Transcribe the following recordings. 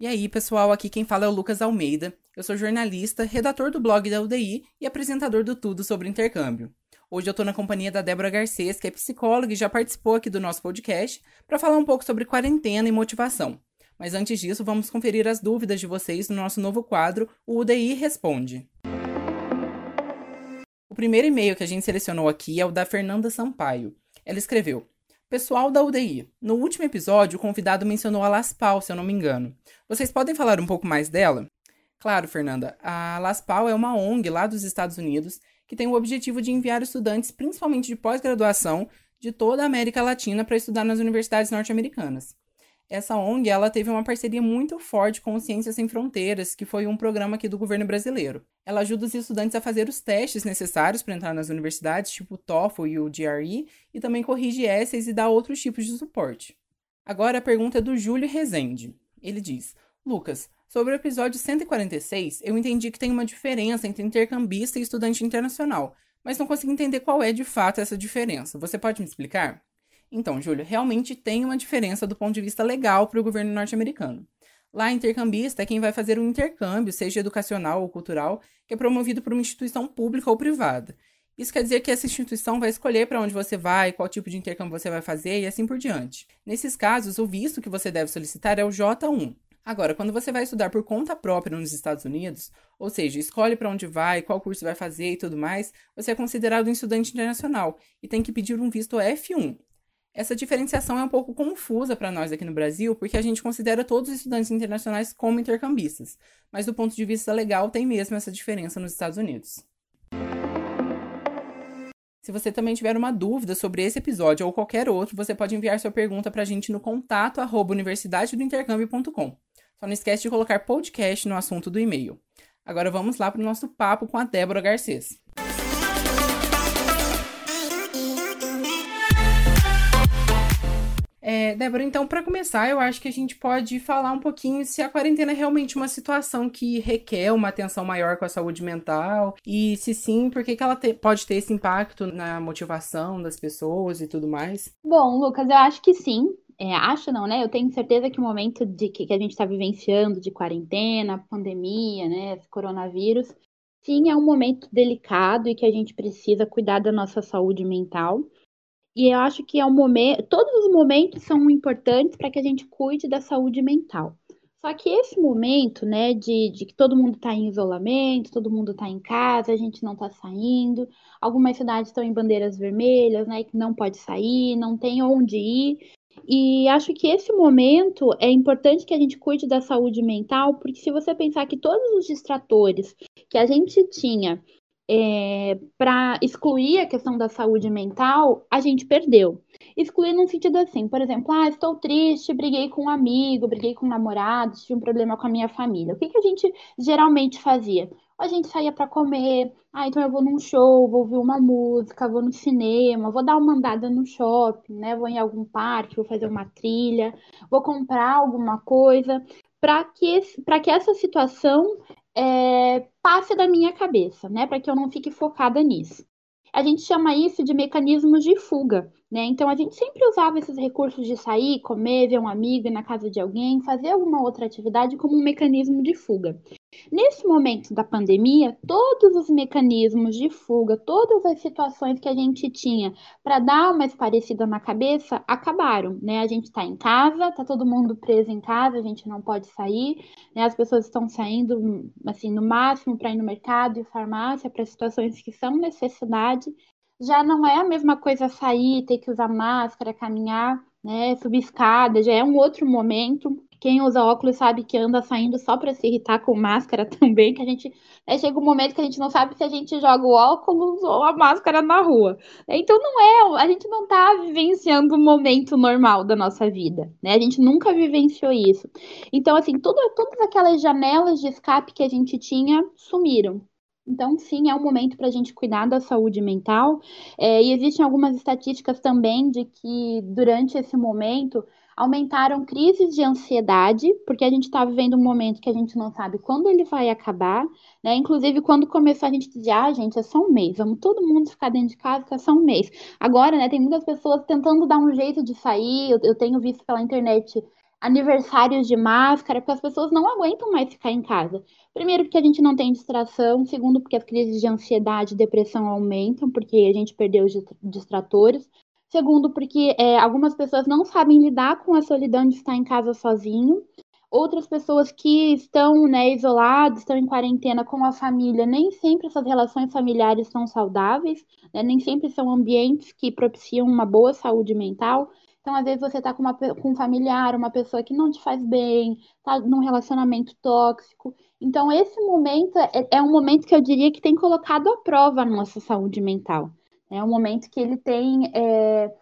E aí, pessoal, aqui quem fala é o Lucas Almeida. Eu sou jornalista, redator do blog da UDI e apresentador do Tudo sobre Intercâmbio. Hoje eu estou na companhia da Débora Garcês, que é psicóloga e já participou aqui do nosso podcast, para falar um pouco sobre quarentena e motivação. Mas antes disso, vamos conferir as dúvidas de vocês no nosso novo quadro, o UDI Responde. O primeiro e-mail que a gente selecionou aqui é o da Fernanda Sampaio. Ela escreveu: Pessoal da UDI, no último episódio o convidado mencionou a Laspal, se eu não me engano. Vocês podem falar um pouco mais dela? Claro, Fernanda. A Laspal é uma ONG lá dos Estados Unidos que tem o objetivo de enviar estudantes, principalmente de pós-graduação, de toda a América Latina para estudar nas universidades norte-americanas. Essa ONG ela teve uma parceria muito forte com o Ciências Sem Fronteiras, que foi um programa aqui do governo brasileiro. Ela ajuda os estudantes a fazer os testes necessários para entrar nas universidades, tipo o TOEFL e o GRE, e também corrige essays e dá outros tipos de suporte. Agora a pergunta é do Júlio Rezende. Ele diz: Lucas, sobre o episódio 146, eu entendi que tem uma diferença entre intercambista e estudante internacional, mas não consigo entender qual é de fato essa diferença. Você pode me explicar? Então, Júlio, realmente tem uma diferença do ponto de vista legal para o governo norte-americano. Lá, intercambista é quem vai fazer um intercâmbio, seja educacional ou cultural, que é promovido por uma instituição pública ou privada. Isso quer dizer que essa instituição vai escolher para onde você vai, qual tipo de intercâmbio você vai fazer e assim por diante. Nesses casos, o visto que você deve solicitar é o J1. Agora, quando você vai estudar por conta própria nos Estados Unidos, ou seja, escolhe para onde vai, qual curso vai fazer e tudo mais, você é considerado um estudante internacional e tem que pedir um visto F1. Essa diferenciação é um pouco confusa para nós aqui no Brasil, porque a gente considera todos os estudantes internacionais como intercambistas, mas do ponto de vista legal tem mesmo essa diferença nos Estados Unidos. Se você também tiver uma dúvida sobre esse episódio ou qualquer outro, você pode enviar sua pergunta para a gente no contato arroba. Só não esquece de colocar podcast no assunto do e-mail. Agora vamos lá para o nosso papo com a Débora Garcês. É, Débora, então, para começar, eu acho que a gente pode falar um pouquinho se a quarentena é realmente uma situação que requer uma atenção maior com a saúde mental e, se sim, por que, que ela te, pode ter esse impacto na motivação das pessoas e tudo mais? Bom, Lucas, eu acho que sim. É, acho não, né? Eu tenho certeza que o momento de que, que a gente está vivenciando de quarentena, pandemia, né, coronavírus, sim, é um momento delicado e que a gente precisa cuidar da nossa saúde mental. E eu acho que é um momento, todos os momentos são importantes para que a gente cuide da saúde mental. Só que esse momento, né, de, de que todo mundo está em isolamento, todo mundo está em casa, a gente não está saindo, algumas cidades estão em bandeiras vermelhas, né, que não pode sair, não tem onde ir. E acho que esse momento é importante que a gente cuide da saúde mental, porque se você pensar que todos os distratores que a gente tinha é, para excluir a questão da saúde mental, a gente perdeu. Excluir num sentido assim, por exemplo, ah, estou triste, briguei com um amigo, briguei com um namorado, tive um problema com a minha família. O que, que a gente geralmente fazia? A gente saía para comer, ah, então eu vou num show, vou ouvir uma música, vou no cinema, vou dar uma andada no shopping, né? Vou em algum parque, vou fazer uma trilha, vou comprar alguma coisa, para que, que essa situação é, passe da minha cabeça, né? Para que eu não fique focada nisso. A gente chama isso de mecanismos de fuga, né? Então a gente sempre usava esses recursos de sair, comer, ver um amigo ir na casa de alguém, fazer alguma outra atividade como um mecanismo de fuga. Nesse momento da pandemia, todos os mecanismos de fuga, todas as situações que a gente tinha para dar uma esparecida na cabeça acabaram, né? A gente está em casa, está todo mundo preso em casa, a gente não pode sair, né? As pessoas estão saindo, assim, no máximo para ir no mercado e farmácia para situações que são necessidade. Já não é a mesma coisa sair, ter que usar máscara, caminhar, né? Subir escada, já é um outro momento. Quem usa óculos sabe que anda saindo só para se irritar com máscara também, que a gente né, chega um momento que a gente não sabe se a gente joga o óculos ou a máscara na rua. Então não é, a gente não está vivenciando um momento normal da nossa vida, né? A gente nunca vivenciou isso. Então assim, tudo, todas aquelas janelas de escape que a gente tinha sumiram. Então, sim, é um momento para a gente cuidar da saúde mental. É, e existem algumas estatísticas também de que durante esse momento aumentaram crises de ansiedade, porque a gente está vivendo um momento que a gente não sabe quando ele vai acabar, né? Inclusive, quando começou a gente dizer, ah, gente, é só um mês, vamos todo mundo ficar dentro de casa, que é só um mês. Agora, né, tem muitas pessoas tentando dar um jeito de sair, eu, eu tenho visto pela internet aniversários de máscara, porque as pessoas não aguentam mais ficar em casa. Primeiro, porque a gente não tem distração. Segundo, porque as crises de ansiedade e depressão aumentam, porque a gente perdeu os distratores. Segundo, porque é, algumas pessoas não sabem lidar com a solidão de estar em casa sozinho. Outras pessoas que estão né, isoladas, estão em quarentena com a família, nem sempre essas relações familiares são saudáveis, né? nem sempre são ambientes que propiciam uma boa saúde mental. Então, às vezes, você está com, com um familiar, uma pessoa que não te faz bem, está num relacionamento tóxico. Então, esse momento é, é um momento que eu diria que tem colocado à prova a nossa saúde mental. É um momento que ele tem. É,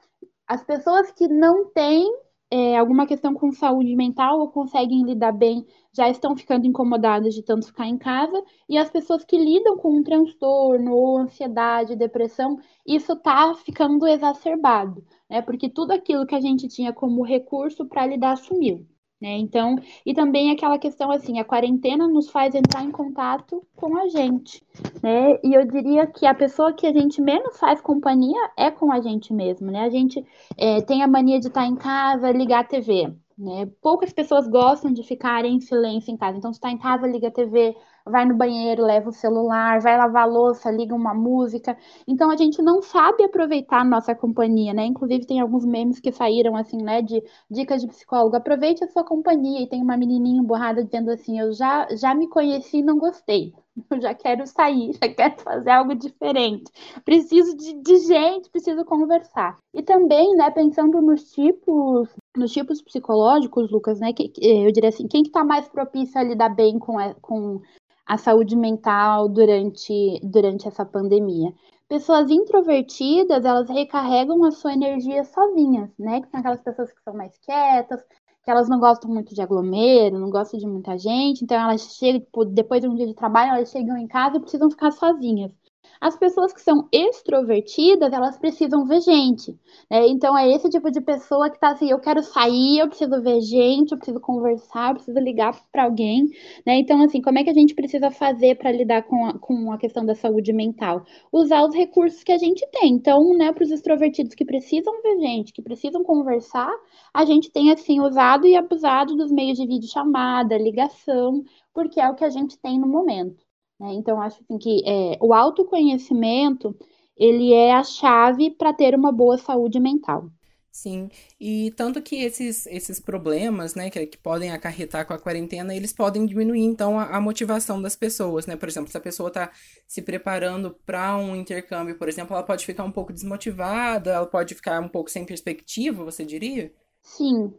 as pessoas que não têm é, alguma questão com saúde mental ou conseguem lidar bem já estão ficando incomodadas de tanto ficar em casa, e as pessoas que lidam com um transtorno ou ansiedade, depressão, isso está ficando exacerbado, né? Porque tudo aquilo que a gente tinha como recurso para lidar sumiu. Né? Então, e também aquela questão assim, a quarentena nos faz entrar em contato com a gente, né? E eu diria que a pessoa que a gente menos faz companhia é com a gente mesmo, né? A gente é, tem a mania de estar em casa, ligar a TV, né? Poucas pessoas gostam de ficar em silêncio em casa. Então, está em casa, liga a TV, vai no banheiro, leva o celular, vai lavar a louça, liga uma música. Então, a gente não sabe aproveitar a nossa companhia, né? Inclusive, tem alguns memes que saíram, assim, né, de dicas de psicólogo. Aproveite a sua companhia. E tem uma menininha borrada dizendo assim: Eu já, já me conheci e não gostei. Eu já quero sair, já quero fazer algo diferente. Preciso de, de gente, preciso conversar. E também, né, pensando nos tipos nos tipos psicológicos, Lucas, né, que, eu diria assim, quem que está mais propício a lidar bem com a, com a saúde mental durante, durante essa pandemia? Pessoas introvertidas, elas recarregam a sua energia sozinhas, né? Que são aquelas pessoas que são mais quietas, que elas não gostam muito de aglomero, não gostam de muita gente, então elas chegam, tipo, depois de um dia de trabalho, elas chegam em casa e precisam ficar sozinhas. As pessoas que são extrovertidas, elas precisam ver gente. Né? Então, é esse tipo de pessoa que tá assim: eu quero sair, eu preciso ver gente, eu preciso conversar, eu preciso ligar para alguém. Né? Então, assim, como é que a gente precisa fazer para lidar com a, com a questão da saúde mental? Usar os recursos que a gente tem. Então, né, para os extrovertidos que precisam ver gente, que precisam conversar, a gente tem, assim, usado e abusado dos meios de videochamada, ligação, porque é o que a gente tem no momento. Né? Então, acho assim, que é, o autoconhecimento ele é a chave para ter uma boa saúde mental. Sim, e tanto que esses, esses problemas, né, que, que podem acarretar com a quarentena, eles podem diminuir, então, a, a motivação das pessoas, né? Por exemplo, se a pessoa está se preparando para um intercâmbio, por exemplo, ela pode ficar um pouco desmotivada, ela pode ficar um pouco sem perspectiva, você diria? Sim,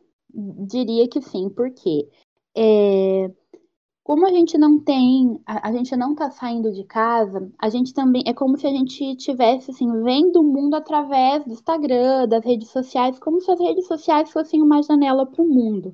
diria que sim, porque é, como a gente não tem, a, a gente não tá saindo de casa, a gente também é como se a gente tivesse assim vendo o mundo através do Instagram, das redes sociais, como se as redes sociais fossem uma janela para o mundo.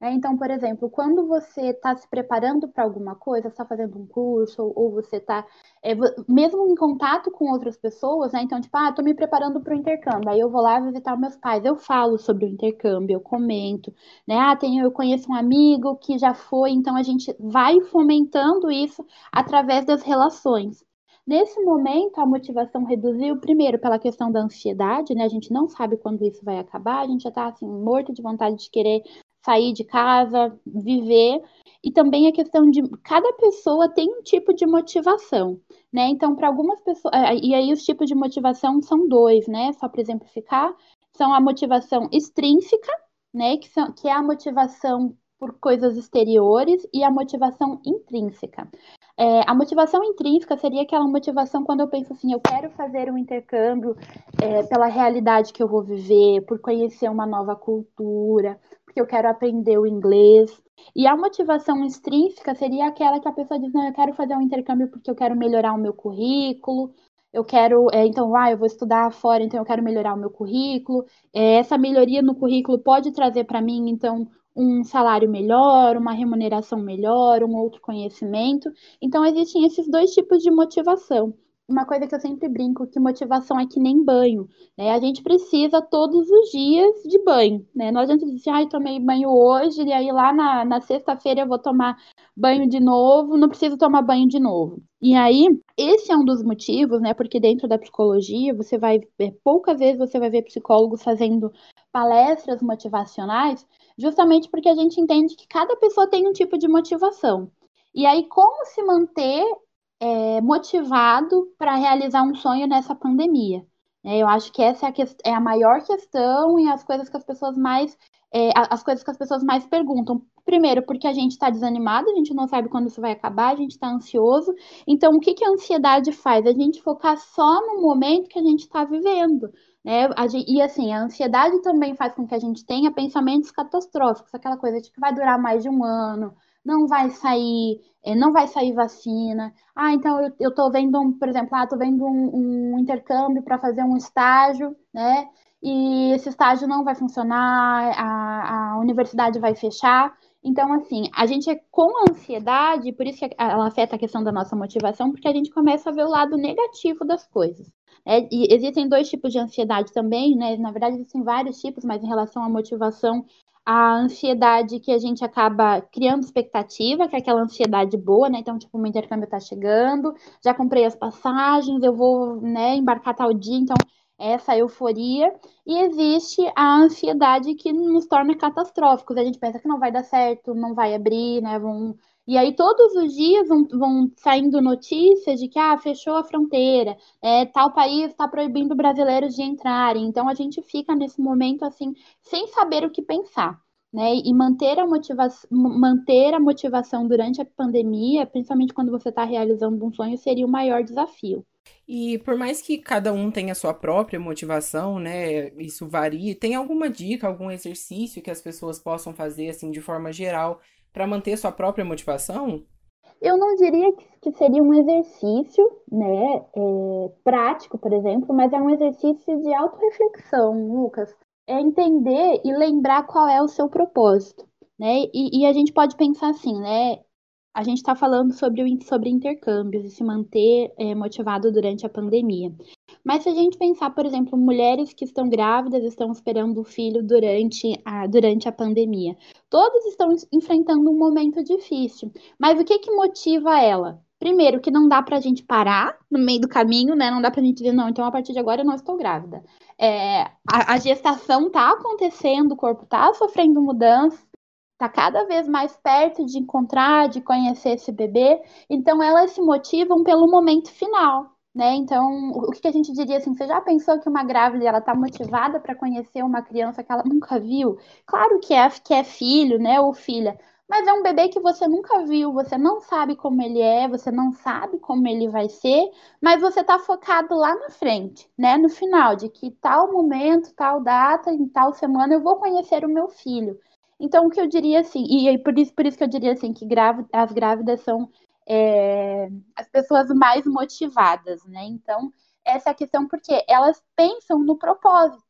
É, então, por exemplo, quando você está se preparando para alguma coisa, está fazendo um curso, ou, ou você está, é, mesmo em contato com outras pessoas, né? Então, tipo, ah, estou me preparando para o intercâmbio, aí eu vou lá visitar meus pais, eu falo sobre o intercâmbio, eu comento, né? Ah, tenho, eu conheço um amigo que já foi, então a gente vai fomentando isso através das relações. Nesse momento, a motivação reduziu, primeiro, pela questão da ansiedade, né? A gente não sabe quando isso vai acabar, a gente já tá, assim, morto de vontade de querer sair de casa, viver. E também a questão de cada pessoa tem um tipo de motivação, né? Então, para algumas pessoas, é, e aí os tipos de motivação são dois, né? Só para exemplificar, são a motivação extrínseca, né? Que, são, que é a motivação por coisas exteriores e a motivação intrínseca. É, a motivação intrínseca seria aquela motivação quando eu penso assim, eu quero fazer um intercâmbio é, pela realidade que eu vou viver, por conhecer uma nova cultura, porque eu quero aprender o inglês. E a motivação extrínseca seria aquela que a pessoa diz, não, eu quero fazer um intercâmbio porque eu quero melhorar o meu currículo, eu quero, é, então, ah, eu vou estudar fora, então eu quero melhorar o meu currículo. É, essa melhoria no currículo pode trazer para mim, então, um salário melhor, uma remuneração melhor, um outro conhecimento. Então, existem esses dois tipos de motivação. Uma coisa que eu sempre brinco, que motivação é que nem banho, né? A gente precisa todos os dias de banho, né? Não adianta dizer, ai, ah, tomei banho hoje, e aí lá na, na sexta-feira eu vou tomar banho de novo, não preciso tomar banho de novo. E aí, esse é um dos motivos, né? Porque dentro da psicologia, você vai poucas vezes você vai ver psicólogos fazendo palestras motivacionais, justamente porque a gente entende que cada pessoa tem um tipo de motivação. E aí, como se manter é, motivado para realizar um sonho nessa pandemia. É, eu acho que essa é a, que, é a, maior questão e as coisas que as pessoas mais é, as coisas que as pessoas mais perguntam. Primeiro, porque a gente está desanimado, a gente não sabe quando isso vai acabar, a gente está ansioso. Então, o que, que a ansiedade faz? A gente focar só no momento que a gente está vivendo. Né? Gente, e assim, a ansiedade também faz com que a gente tenha pensamentos catastróficos, aquela coisa de que vai durar mais de um ano, não vai sair, é, não vai sair vacina. Ah, então eu, eu tô vendo, um, por exemplo, ah, tô vendo um, um intercâmbio para fazer um estágio, né? E esse estágio não vai funcionar, a, a universidade vai fechar. Então, assim, a gente é com ansiedade, por isso que ela afeta a questão da nossa motivação, porque a gente começa a ver o lado negativo das coisas. É, e existem dois tipos de ansiedade também, né? Na verdade, existem vários tipos, mas em relação à motivação, a ansiedade que a gente acaba criando expectativa, que é aquela ansiedade boa, né? Então, tipo, o meu intercâmbio tá chegando, já comprei as passagens, eu vou, né, embarcar tal dia, então essa euforia. E existe a ansiedade que nos torna catastróficos. A gente pensa que não vai dar certo, não vai abrir, né? Vão e aí todos os dias vão, vão saindo notícias de que ah, fechou a fronteira, é, tal país está proibindo brasileiros de entrarem. Então a gente fica nesse momento assim, sem saber o que pensar. Né, e manter a, motivação, manter a motivação durante a pandemia, principalmente quando você está realizando um sonho, seria o maior desafio. E por mais que cada um tenha a sua própria motivação, né, isso varia, tem alguma dica, algum exercício que as pessoas possam fazer assim de forma geral para manter sua própria motivação? Eu não diria que seria um exercício, né, é, prático, por exemplo, mas é um exercício de autorreflexão, Lucas. É entender e lembrar qual é o seu propósito, né? E, e a gente pode pensar assim, né? A gente está falando sobre, sobre intercâmbios e se manter é, motivado durante a pandemia. Mas se a gente pensar, por exemplo, mulheres que estão grávidas, estão esperando o filho durante a, durante a pandemia, todas estão enfrentando um momento difícil. Mas o que, que motiva ela? Primeiro, que não dá para a gente parar no meio do caminho, né? Não dá para a gente dizer, não, então a partir de agora eu não estou grávida. É, a, a gestação está acontecendo, o corpo está sofrendo mudanças, está cada vez mais perto de encontrar, de conhecer esse bebê. Então elas se motivam pelo momento final. Né? Então, o que a gente diria assim? Você já pensou que uma grávida ela está motivada para conhecer uma criança que ela nunca viu? Claro que é, que é filho, né, ou filha, mas é um bebê que você nunca viu, você não sabe como ele é, você não sabe como ele vai ser, mas você está focado lá na frente, né, no final, de que tal momento, tal data, em tal semana eu vou conhecer o meu filho. Então, o que eu diria assim, e por isso, por isso que eu diria assim, que as grávidas são é, as pessoas mais motivadas, né? Então, essa é a questão porque elas pensam no propósito.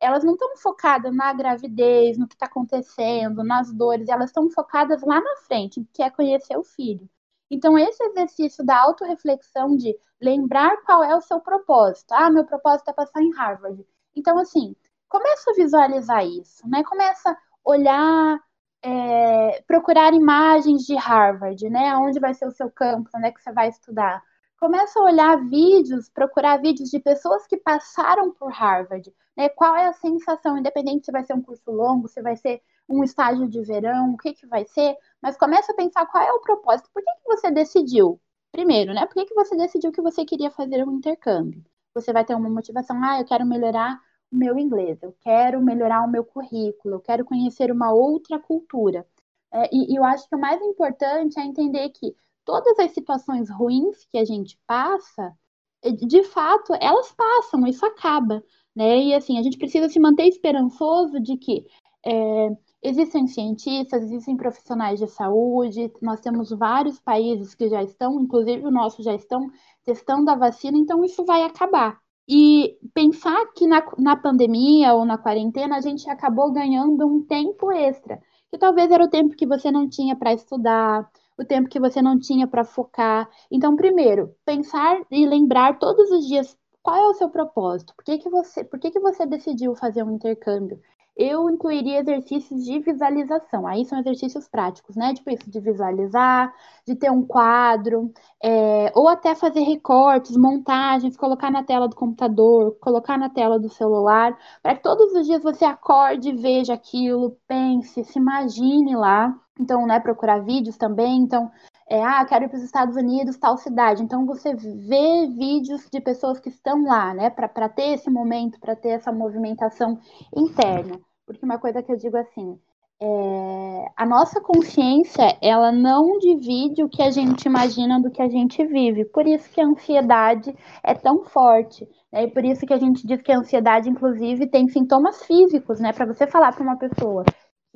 Elas não estão focadas na gravidez, no que está acontecendo, nas dores, elas estão focadas lá na frente, que é conhecer o filho. Então, esse exercício da autorreflexão de lembrar qual é o seu propósito. Ah, meu propósito é passar em Harvard. Então, assim, começa a visualizar isso, né? Começa a olhar é, procurar imagens de Harvard, né? Onde vai ser o seu campus, onde é que você vai estudar. Começa a olhar vídeos, procurar vídeos de pessoas que passaram por Harvard. Né? Qual é a sensação, independente se vai ser um curso longo, se vai ser um estágio de verão, o que, que vai ser, mas começa a pensar qual é o propósito. Por que, que você decidiu? Primeiro, né? Por que, que você decidiu que você queria fazer um intercâmbio? Você vai ter uma motivação, ah, eu quero melhorar meu inglês, eu quero melhorar o meu currículo, eu quero conhecer uma outra cultura. É, e, e eu acho que o mais importante é entender que todas as situações ruins que a gente passa, é, de fato, elas passam, isso acaba. Né? E assim, a gente precisa se manter esperançoso de que é, existem cientistas, existem profissionais de saúde, nós temos vários países que já estão, inclusive o nosso já estão testando a vacina, então isso vai acabar. E pensar que na, na pandemia ou na quarentena a gente acabou ganhando um tempo extra, que talvez era o tempo que você não tinha para estudar, o tempo que você não tinha para focar. Então, primeiro, pensar e lembrar todos os dias qual é o seu propósito, por que, que, você, por que, que você decidiu fazer um intercâmbio? Eu incluiria exercícios de visualização. Aí são exercícios práticos, né? Tipo isso, de visualizar, de ter um quadro, é, ou até fazer recortes, montagens, colocar na tela do computador, colocar na tela do celular, para que todos os dias você acorde, veja aquilo, pense, se imagine lá. Então, né, procurar vídeos também. Então, é, ah, quero ir para os Estados Unidos, tal cidade. Então você vê vídeos de pessoas que estão lá, né, para ter esse momento, para ter essa movimentação interna. Porque uma coisa que eu digo assim, é, a nossa consciência, ela não divide o que a gente imagina do que a gente vive. Por isso que a ansiedade é tão forte. Né? E por isso que a gente diz que a ansiedade, inclusive, tem sintomas físicos, né? Para você falar para uma pessoa,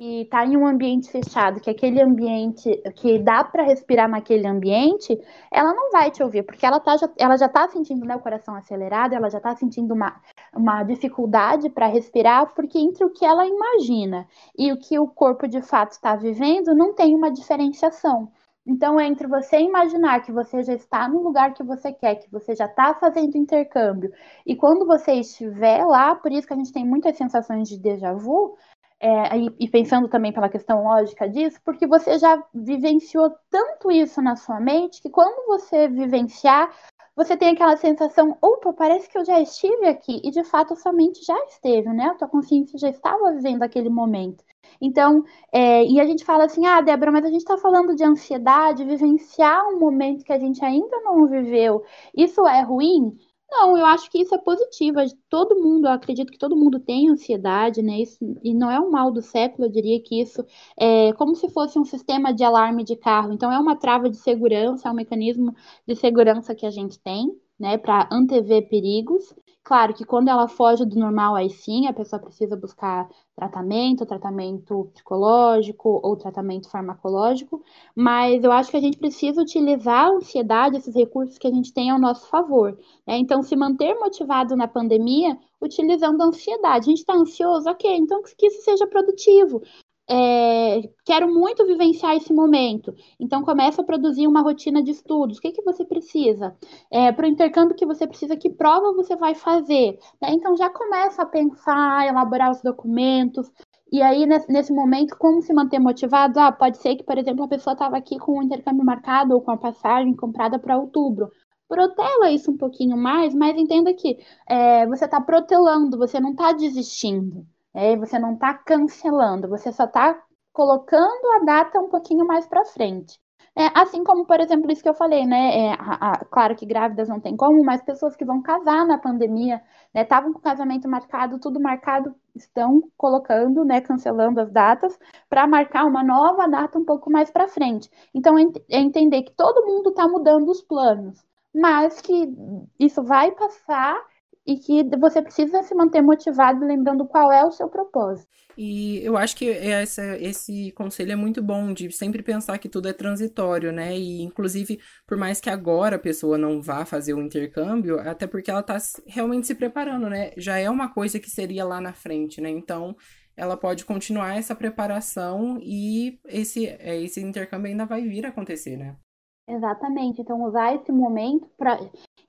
que está em um ambiente fechado, que aquele ambiente, que dá para respirar naquele ambiente, ela não vai te ouvir, porque ela, tá, ela já está sentindo né, o coração acelerado, ela já está sentindo uma, uma dificuldade para respirar, porque entre o que ela imagina e o que o corpo de fato está vivendo, não tem uma diferenciação. Então, entre você imaginar que você já está no lugar que você quer, que você já está fazendo intercâmbio, e quando você estiver lá, por isso que a gente tem muitas sensações de déjà vu, é, e, pensando também pela questão lógica disso, porque você já vivenciou tanto isso na sua mente que quando você vivenciar, você tem aquela sensação, opa, parece que eu já estive aqui, e de fato sua mente já esteve, né? A tua consciência já estava vivendo aquele momento. Então, é, e a gente fala assim, ah, Débora, mas a gente está falando de ansiedade, vivenciar um momento que a gente ainda não viveu, isso é ruim? Não, eu acho que isso é positivo. Todo mundo, eu acredito que todo mundo tem ansiedade, né? Isso, e não é um mal do século, eu diria que isso é como se fosse um sistema de alarme de carro. Então, é uma trava de segurança, é um mecanismo de segurança que a gente tem, né, para antever perigos. Claro que quando ela foge do normal, aí sim, a pessoa precisa buscar tratamento, tratamento psicológico ou tratamento farmacológico, mas eu acho que a gente precisa utilizar a ansiedade, esses recursos que a gente tem ao nosso favor. Né? Então, se manter motivado na pandemia, utilizando a ansiedade. A gente está ansioso? Ok, então que isso seja produtivo é, quero muito vivenciar esse momento. Então começa a produzir uma rotina de estudos. O que, que você precisa? É, Para o intercâmbio que você precisa, que prova você vai fazer? Né? Então já começa a pensar, elaborar os documentos. E aí, nesse momento, como se manter motivado? Ah, pode ser que, por exemplo, a pessoa estava aqui com o intercâmbio marcado ou com a passagem comprada para outubro protela isso um pouquinho mais, mas entenda que é, você está protelando, você não está desistindo. É, você não está cancelando, você só está colocando a data um pouquinho mais para frente. É, assim como, por exemplo, isso que eu falei, né? É, a, a, claro que grávidas não tem como, mas pessoas que vão casar na pandemia, estavam né, com o casamento marcado, tudo marcado, estão colocando, né, cancelando as datas para marcar uma nova data um pouco mais para frente. Então, é entender que todo mundo está mudando os planos, mas que isso vai passar e que você precisa se manter motivado lembrando qual é o seu propósito. E eu acho que essa, esse conselho é muito bom de sempre pensar que tudo é transitório, né? E inclusive, por mais que agora a pessoa não vá fazer o intercâmbio, até porque ela está realmente se preparando, né? Já é uma coisa que seria lá na frente, né? Então, ela pode continuar essa preparação e esse, esse intercâmbio ainda vai vir a acontecer, né? Exatamente. Então, usar esse momento para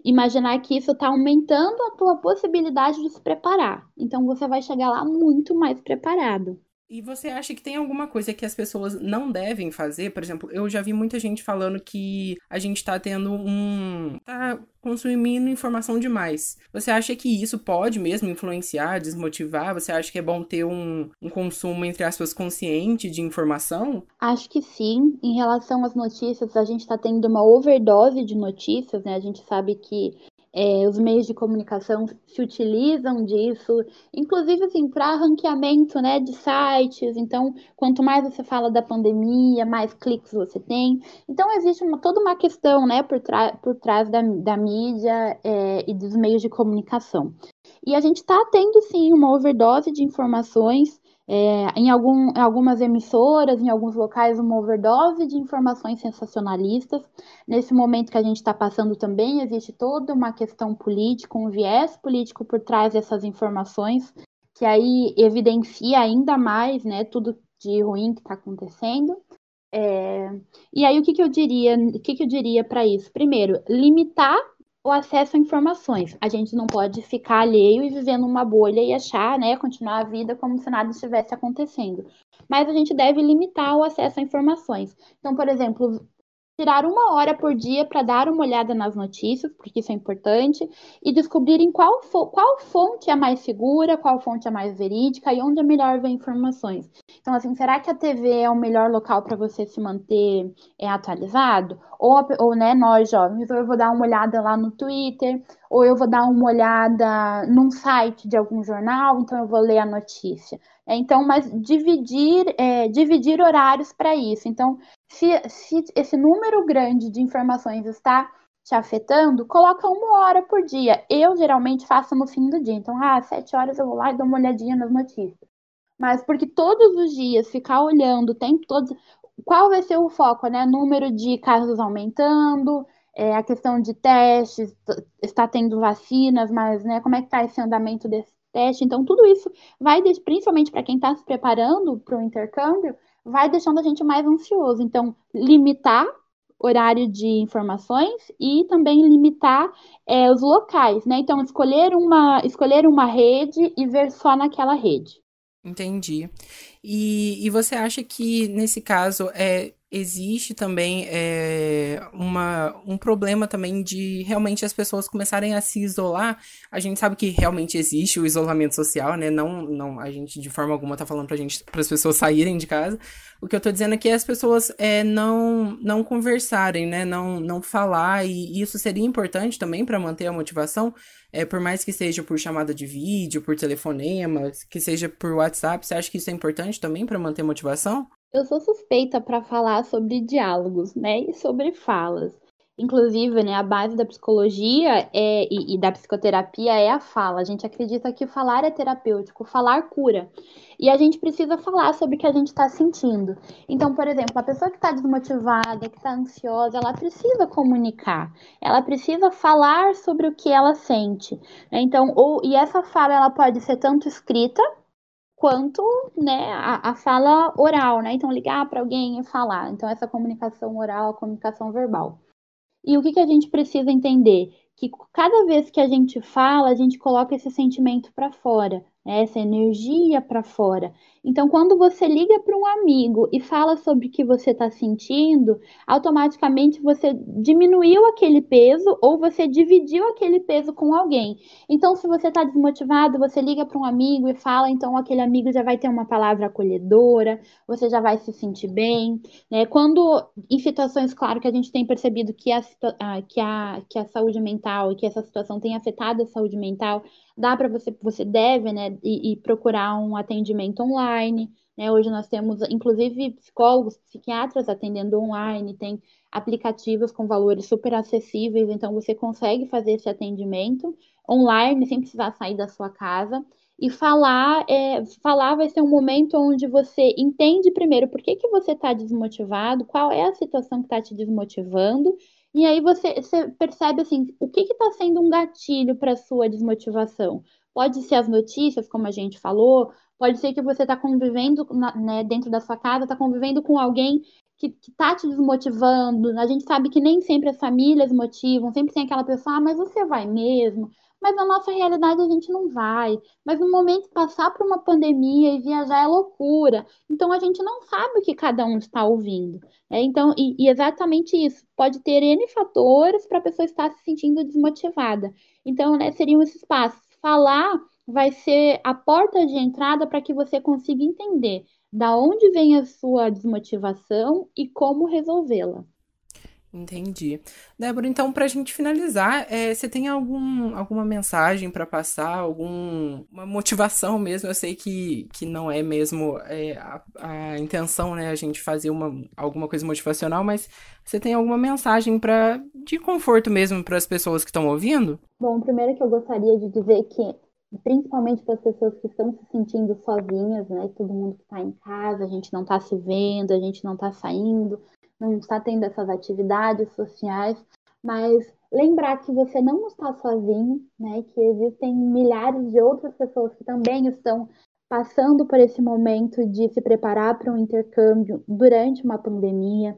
imaginar que isso está aumentando a tua possibilidade de se preparar. Então, você vai chegar lá muito mais preparado. E você acha que tem alguma coisa que as pessoas não devem fazer? Por exemplo, eu já vi muita gente falando que a gente tá tendo um. tá consumindo informação demais. Você acha que isso pode mesmo influenciar, desmotivar? Você acha que é bom ter um, um consumo, entre aspas, consciente de informação? Acho que sim. Em relação às notícias, a gente está tendo uma overdose de notícias, né? A gente sabe que é, os meios de comunicação se utilizam disso, inclusive assim, para ranqueamento né, de sites. Então, quanto mais você fala da pandemia, mais cliques você tem. Então, existe uma, toda uma questão né, por, por trás da, da mídia é, e dos meios de comunicação. E a gente está tendo sim uma overdose de informações é, em, algum, em algumas emissoras, em alguns locais, uma overdose de informações sensacionalistas. Nesse momento que a gente está passando também, existe toda uma questão política, um viés político por trás dessas informações, que aí evidencia ainda mais né, tudo de ruim que está acontecendo. É... E aí, o que, que eu diria? O que, que eu diria para isso? Primeiro, limitar o acesso a informações. A gente não pode ficar alheio e viver numa bolha e achar, né, continuar a vida como se nada estivesse acontecendo. Mas a gente deve limitar o acesso a informações. Então, por exemplo, tirar uma hora por dia para dar uma olhada nas notícias, porque isso é importante, e descobrirem qual, qual fonte é mais segura, qual fonte é mais verídica e onde é melhor ver informações. Então, assim, será que a TV é o melhor local para você se manter é, atualizado? Ou, ou, né, nós jovens, ou eu vou dar uma olhada lá no Twitter, ou eu vou dar uma olhada num site de algum jornal, então eu vou ler a notícia. É, então, mas dividir, é, dividir horários para isso. Então, se, se esse número grande de informações está te afetando, coloca uma hora por dia. Eu geralmente faço no fim do dia. Então, ah, às sete horas eu vou lá e dou uma olhadinha nas notícias. Mas porque todos os dias ficar olhando o tempo todo, qual vai ser o foco, né? Número de casos aumentando, é, a questão de testes, está tendo vacinas, mas né, como é que está esse andamento desse teste? Então, tudo isso vai, principalmente para quem está se preparando para o intercâmbio, vai deixando a gente mais ansioso. Então, limitar horário de informações e também limitar é, os locais, né? Então, escolher uma, escolher uma rede e ver só naquela rede. Entendi. E, e você acha que, nesse caso, é, existe também é, uma, um problema também de realmente as pessoas começarem a se isolar. A gente sabe que realmente existe o isolamento social, né? Não, não a gente de forma alguma tá falando gente, para as pessoas saírem de casa. O que eu tô dizendo é que as pessoas é, não, não conversarem, né? Não, não falar, e isso seria importante também para manter a motivação, é, por mais que seja por chamada de vídeo, por telefonema, que seja por WhatsApp. Você acha que isso é importante também para manter motivação? Eu sou suspeita para falar sobre diálogos, né, e sobre falas. Inclusive, né, a base da psicologia é, e, e, da psicoterapia é a fala. A gente acredita que falar é terapêutico, falar cura. E a gente precisa falar sobre o que a gente está sentindo. Então, por exemplo, a pessoa que está desmotivada, que está ansiosa, ela precisa comunicar. Ela precisa falar sobre o que ela sente. Né? Então, ou, e essa fala ela pode ser tanto escrita, quanto né, a, a fala oral, né? Então, ligar para alguém e falar. Então, essa comunicação oral, a comunicação verbal. E o que, que a gente precisa entender? Que cada vez que a gente fala, a gente coloca esse sentimento para fora essa energia para fora. Então, quando você liga para um amigo e fala sobre o que você está sentindo, automaticamente você diminuiu aquele peso ou você dividiu aquele peso com alguém. Então, se você está desmotivado, você liga para um amigo e fala, então aquele amigo já vai ter uma palavra acolhedora, você já vai se sentir bem. Né? Quando, em situações, claro, que a gente tem percebido que a, que a, que a saúde mental e que essa situação tem afetado a saúde mental, dá para você, você deve, né, e, e, procurar um atendimento online. Né? Hoje nós temos, inclusive, psicólogos, psiquiatras atendendo online, tem aplicativos com valores super acessíveis, então você consegue fazer esse atendimento online sem precisar sair da sua casa. E falar, é, falar vai ser um momento onde você entende primeiro por que, que você está desmotivado, qual é a situação que está te desmotivando, e aí você, você percebe assim, o que está sendo um gatilho para sua desmotivação? Pode ser as notícias, como a gente falou, pode ser que você está convivendo na, né, dentro da sua casa, está convivendo com alguém que, está te desmotivando. A gente sabe que nem sempre as famílias motivam, sempre tem aquela pessoa, ah, mas você vai mesmo? Mas na nossa realidade a gente não vai. Mas no momento passar por uma pandemia e viajar é loucura. Então a gente não sabe o que cada um está ouvindo. Né? Então, e, e exatamente isso. Pode ter N fatores para a pessoa estar se sentindo desmotivada. Então, né, seriam esses passos. Falar vai ser a porta de entrada para que você consiga entender da onde vem a sua desmotivação e como resolvê-la. Entendi. Débora, então, para a gente finalizar, é, você tem algum, alguma mensagem para passar, alguma motivação mesmo? Eu sei que, que não é mesmo é, a, a, intenção, né, a gente fazer uma, alguma coisa motivacional, mas você tem alguma mensagem para de conforto mesmo para as pessoas que estão ouvindo? Bom, primeiro que eu gostaria de dizer que principalmente para as pessoas que estão se sentindo sozinhas, né? Todo mundo que está em casa, a gente não está se vendo, a gente não está saindo, não está tendo essas atividades sociais, mas lembrar que você não está sozinho, né? Que existem milhares de outras pessoas que também estão passando por esse momento de se preparar para um intercâmbio durante uma pandemia.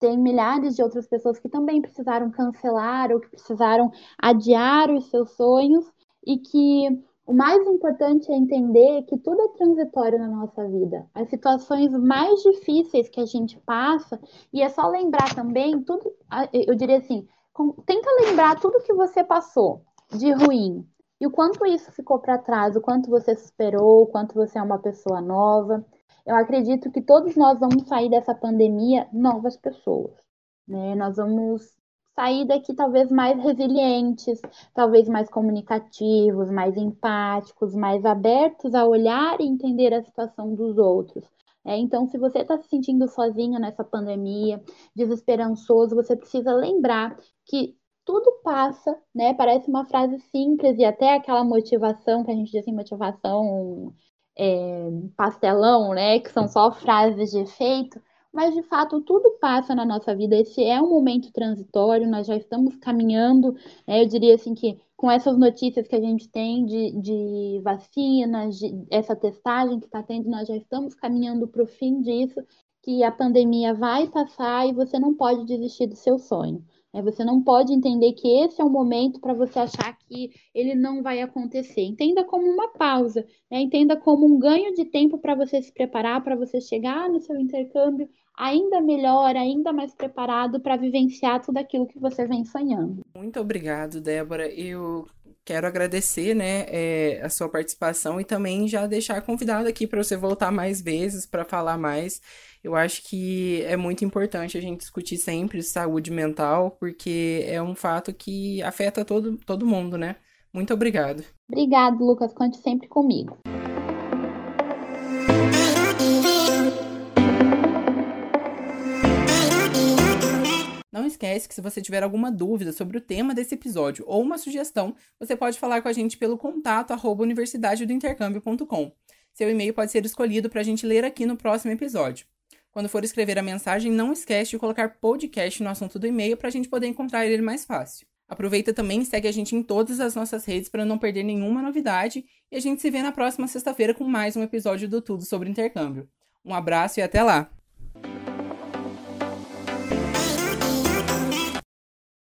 Tem milhares de outras pessoas que também precisaram cancelar ou que precisaram adiar os seus sonhos e que o mais importante é entender que tudo é transitório na nossa vida. As situações mais difíceis que a gente passa, e é só lembrar também tudo, eu diria assim, tenta lembrar tudo que você passou de ruim e o quanto isso ficou para trás, o quanto você superou, o quanto você é uma pessoa nova. Eu acredito que todos nós vamos sair dessa pandemia novas pessoas. Né? Nós vamos sair daqui talvez mais resilientes, talvez mais comunicativos, mais empáticos, mais abertos a olhar e entender a situação dos outros. É, então, se você está se sentindo sozinho nessa pandemia, desesperançoso, você precisa lembrar que tudo passa, né? Parece uma frase simples e até aquela motivação que a gente diz assim, motivação é, pastelão, né? Que são só frases de efeito, mas de fato tudo passa na nossa vida. Esse é um momento transitório, nós já estamos caminhando, né, eu diria assim que com essas notícias que a gente tem de, de vacinas, de essa testagem que está tendo, nós já estamos caminhando para o fim disso, que a pandemia vai passar e você não pode desistir do seu sonho. É, você não pode entender que esse é o momento para você achar que ele não vai acontecer. Entenda como uma pausa, né? entenda como um ganho de tempo para você se preparar, para você chegar no seu intercâmbio ainda melhor, ainda mais preparado para vivenciar tudo aquilo que você vem sonhando. Muito obrigado, Débora. Eu quero agradecer né, é, a sua participação e também já deixar convidado aqui para você voltar mais vezes para falar mais. Eu acho que é muito importante a gente discutir sempre saúde mental, porque é um fato que afeta todo, todo mundo, né? Muito obrigado. Obrigado, Lucas. Conte sempre comigo. Não esquece que se você tiver alguma dúvida sobre o tema desse episódio ou uma sugestão, você pode falar com a gente pelo contato arroba universidadedointercâmbio.com. Seu e-mail pode ser escolhido para a gente ler aqui no próximo episódio. Quando for escrever a mensagem, não esquece de colocar podcast no assunto do e-mail para a gente poder encontrar ele mais fácil. Aproveita também e segue a gente em todas as nossas redes para não perder nenhuma novidade e a gente se vê na próxima sexta-feira com mais um episódio do Tudo sobre Intercâmbio. Um abraço e até lá!